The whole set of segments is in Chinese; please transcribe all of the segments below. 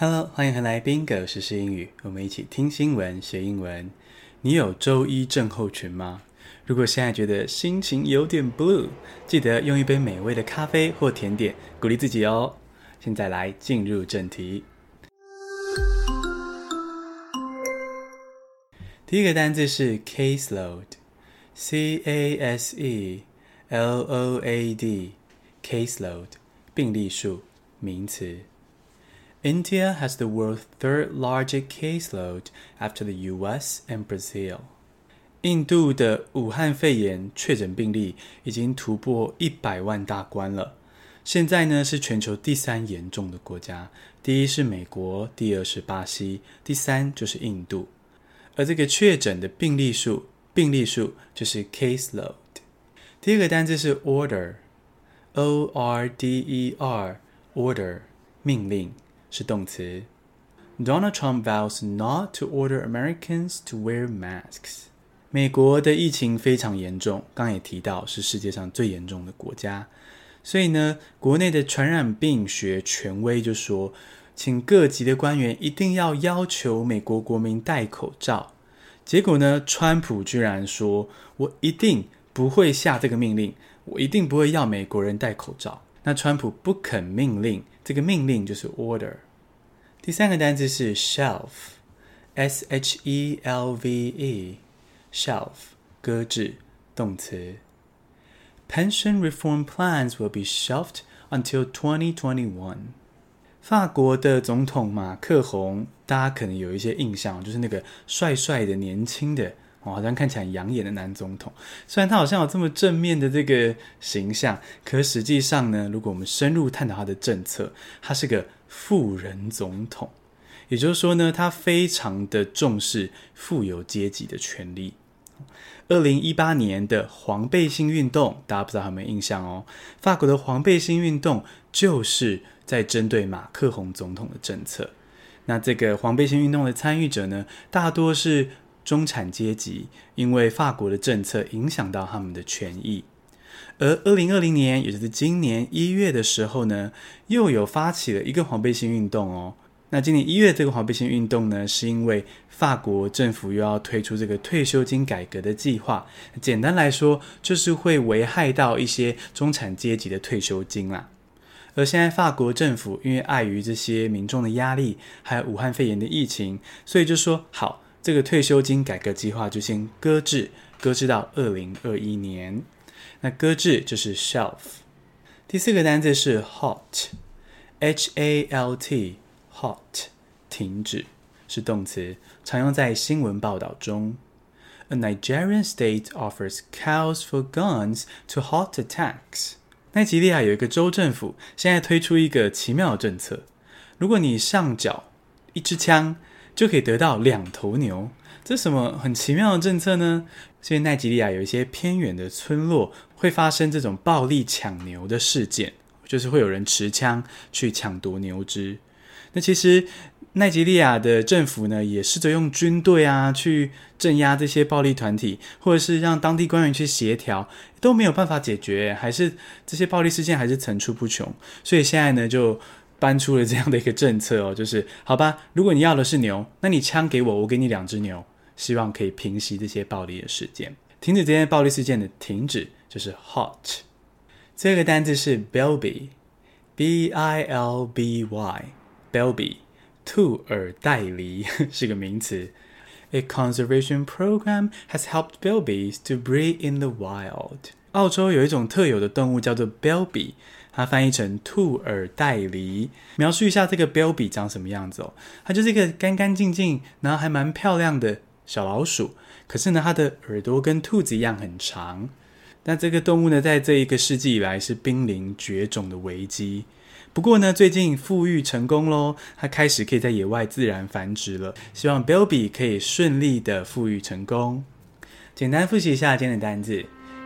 Hello，欢迎回来，Bingo 时英语，我们一起听新闻学英文。你有周一症候群吗？如果现在觉得心情有点 blue，记得用一杯美味的咖啡或甜点鼓励自己哦。现在来进入正题。第一个单字是 caseload，c a s e l o a d，caseload，病例数，名词。India has the world's third largest caseload after the U.S. and Brazil. 印度的武汉肺炎确诊病例已经突破一百万大关了。现在呢是全球第三严重的国家，第一是美国，第二是巴西，第三就是印度。而这个确诊的病例数，病例数就是 caseload。第一个单字是 order，o r d e r，order，命令。是动词。Donald Trump vows not to order Americans to wear masks。美国的疫情非常严重，刚也提到是世界上最严重的国家，所以呢，国内的传染病学权威就说，请各级的官员一定要要求美国国民戴口罩。结果呢，川普居然说：“我一定不会下这个命令，我一定不会要美国人戴口罩。”那川普不肯命令。这个命令就是 order。第三个单词是 shelf，s h e l v e，shelf，搁置，动词。Pension reform plans will be shelved until 2021。法国的总统马克宏，大家可能有一些印象，就是那个帅帅的、年轻的。好像看起来很养眼的男总统，虽然他好像有这么正面的这个形象，可实际上呢，如果我们深入探讨他的政策，他是个富人总统，也就是说呢，他非常的重视富有阶级的权利。二零一八年的黄背心运动，大家不知道有没有印象哦？法国的黄背心运动就是在针对马克宏总统的政策。那这个黄背心运动的参与者呢，大多是。中产阶级因为法国的政策影响到他们的权益，而二零二零年，也就是今年一月的时候呢，又有发起了一个黄背心运动哦。那今年一月这个黄背心运动呢，是因为法国政府又要推出这个退休金改革的计划，简单来说就是会危害到一些中产阶级的退休金啦。而现在法国政府因为碍于这些民众的压力，还有武汉肺炎的疫情，所以就说好。这个退休金改革计划就先搁置，搁置到二零二一年。那搁置就是 shelf。第四个单词是 halt，h a l t，halt，停止，是动词，常用在新闻报道中。A Nigerian state offers calls for guns to halt attacks。奈及利亚有一个州政府现在推出一个奇妙的政策，如果你上缴一支枪，就可以得到两头牛，这什么很奇妙的政策呢？所以奈及利亚有一些偏远的村落会发生这种暴力抢牛的事件，就是会有人持枪去抢夺牛只。那其实奈及利亚的政府呢，也试着用军队啊去镇压这些暴力团体，或者是让当地官员去协调，都没有办法解决，还是这些暴力事件还是层出不穷。所以现在呢，就。搬出了这样的一个政策哦，就是好吧，如果你要的是牛，那你枪给我，我给你两只牛，希望可以平息这些暴力的事件，停止这些暴力事件的停止就是 halt。这个单字是 bilby，b i l b y，bilby，兔耳袋狸 是个名词。A conservation program has helped bilbies to breed in the wild。澳洲有一种特有的动物叫做 bilby。它翻译成兔耳袋狸，描述一下这个 bilby 长什么样子哦。它就是一个干干净净，然后还蛮漂亮的小老鼠。可是呢，它的耳朵跟兔子一样很长。那这个动物呢，在这一个世纪以来是濒临绝种的危机。不过呢，最近复育成功喽，它开始可以在野外自然繁殖了。希望 bilby 可以顺利的复育成功。简单复习一下今天的单字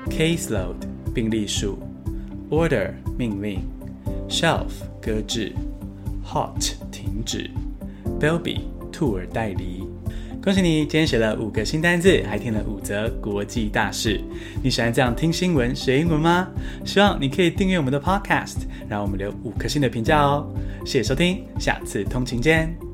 ：caseload 病例数。Order 命令，Shelf 搁置，Hot 停止，Bilby 兔耳袋狸。恭喜你，今天学了五个新单字，还听了五则国际大事。你喜欢这样听新闻学英文吗？希望你可以订阅我们的 Podcast，让我们留五颗星的评价哦。谢谢收听，下次通勤见。